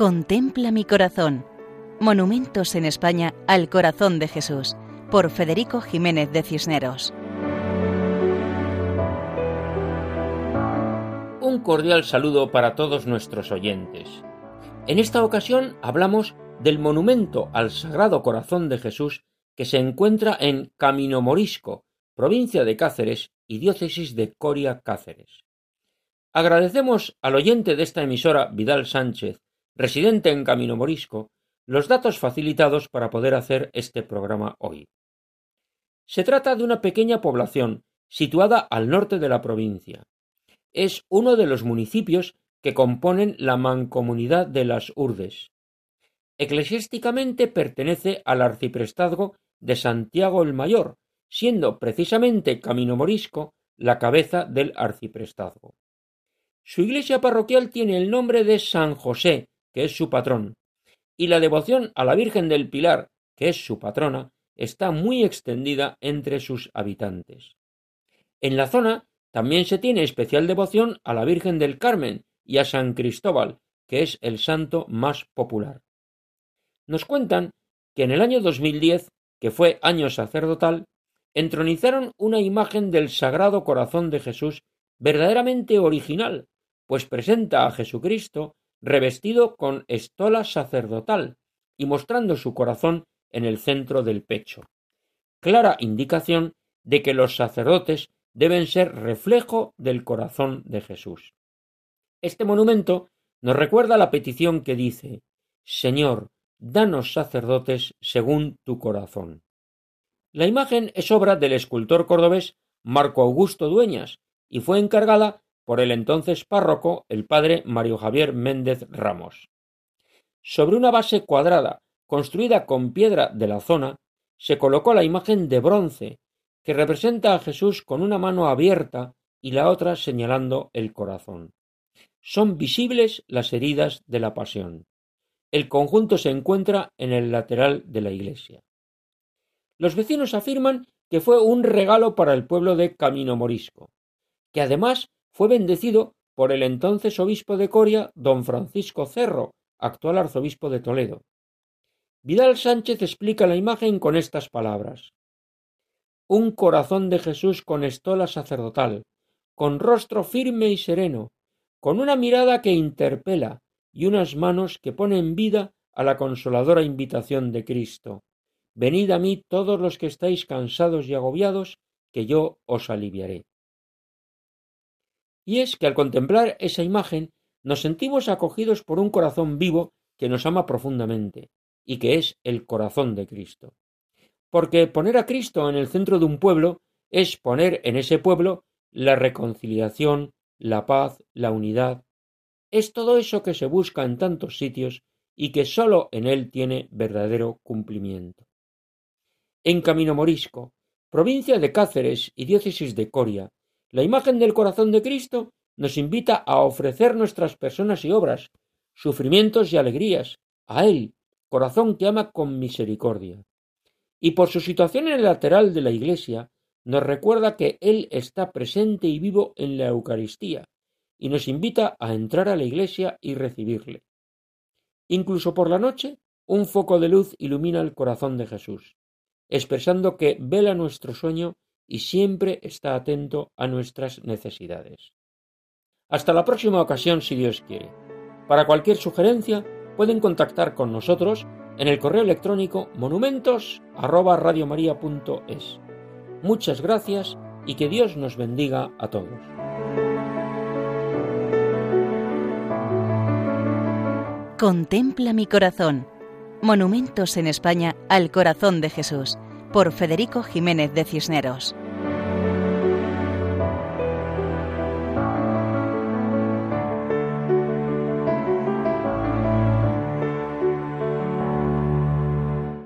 Contempla mi corazón. Monumentos en España al corazón de Jesús, por Federico Jiménez de Cisneros. Un cordial saludo para todos nuestros oyentes. En esta ocasión hablamos del monumento al Sagrado Corazón de Jesús que se encuentra en Camino Morisco, provincia de Cáceres y diócesis de Coria Cáceres. Agradecemos al oyente de esta emisora, Vidal Sánchez, residente en Camino Morisco, los datos facilitados para poder hacer este programa hoy. Se trata de una pequeña población situada al norte de la provincia. Es uno de los municipios que componen la mancomunidad de las Urdes. Eclesiásticamente pertenece al arciprestazgo de Santiago el Mayor, siendo precisamente Camino Morisco la cabeza del arciprestazgo. Su iglesia parroquial tiene el nombre de San José, que es su patrón, y la devoción a la Virgen del Pilar, que es su patrona, está muy extendida entre sus habitantes. En la zona también se tiene especial devoción a la Virgen del Carmen y a San Cristóbal, que es el santo más popular. Nos cuentan que en el año 2010, que fue año sacerdotal, entronizaron una imagen del Sagrado Corazón de Jesús verdaderamente original, pues presenta a Jesucristo revestido con estola sacerdotal y mostrando su corazón en el centro del pecho. Clara indicación de que los sacerdotes deben ser reflejo del corazón de Jesús. Este monumento nos recuerda la petición que dice Señor, danos sacerdotes según tu corazón. La imagen es obra del escultor cordobés Marco Augusto Dueñas y fue encargada por el entonces párroco, el padre Mario Javier Méndez Ramos. Sobre una base cuadrada, construida con piedra de la zona, se colocó la imagen de bronce, que representa a Jesús con una mano abierta y la otra señalando el corazón. Son visibles las heridas de la pasión. El conjunto se encuentra en el lateral de la iglesia. Los vecinos afirman que fue un regalo para el pueblo de Camino Morisco, que además fue bendecido por el entonces obispo de Coria, don Francisco Cerro, actual arzobispo de Toledo. Vidal Sánchez explica la imagen con estas palabras. Un corazón de Jesús con estola sacerdotal, con rostro firme y sereno, con una mirada que interpela y unas manos que ponen vida a la consoladora invitación de Cristo. Venid a mí todos los que estáis cansados y agobiados, que yo os aliviaré. Y es que al contemplar esa imagen nos sentimos acogidos por un corazón vivo que nos ama profundamente, y que es el corazón de Cristo. Porque poner a Cristo en el centro de un pueblo es poner en ese pueblo la reconciliación, la paz, la unidad. Es todo eso que se busca en tantos sitios y que sólo en él tiene verdadero cumplimiento. En Camino Morisco, provincia de Cáceres y diócesis de Coria, la imagen del corazón de Cristo nos invita a ofrecer nuestras personas y obras, sufrimientos y alegrías, a Él, corazón que ama con misericordia. Y por su situación en el lateral de la iglesia, nos recuerda que Él está presente y vivo en la Eucaristía, y nos invita a entrar a la iglesia y recibirle. Incluso por la noche, un foco de luz ilumina el corazón de Jesús, expresando que vela nuestro sueño y siempre está atento a nuestras necesidades. Hasta la próxima ocasión si Dios quiere. Para cualquier sugerencia pueden contactar con nosotros en el correo electrónico monumentos@radiomaria.es. Muchas gracias y que Dios nos bendiga a todos. Contempla mi corazón. Monumentos en España al corazón de Jesús por Federico Jiménez de Cisneros.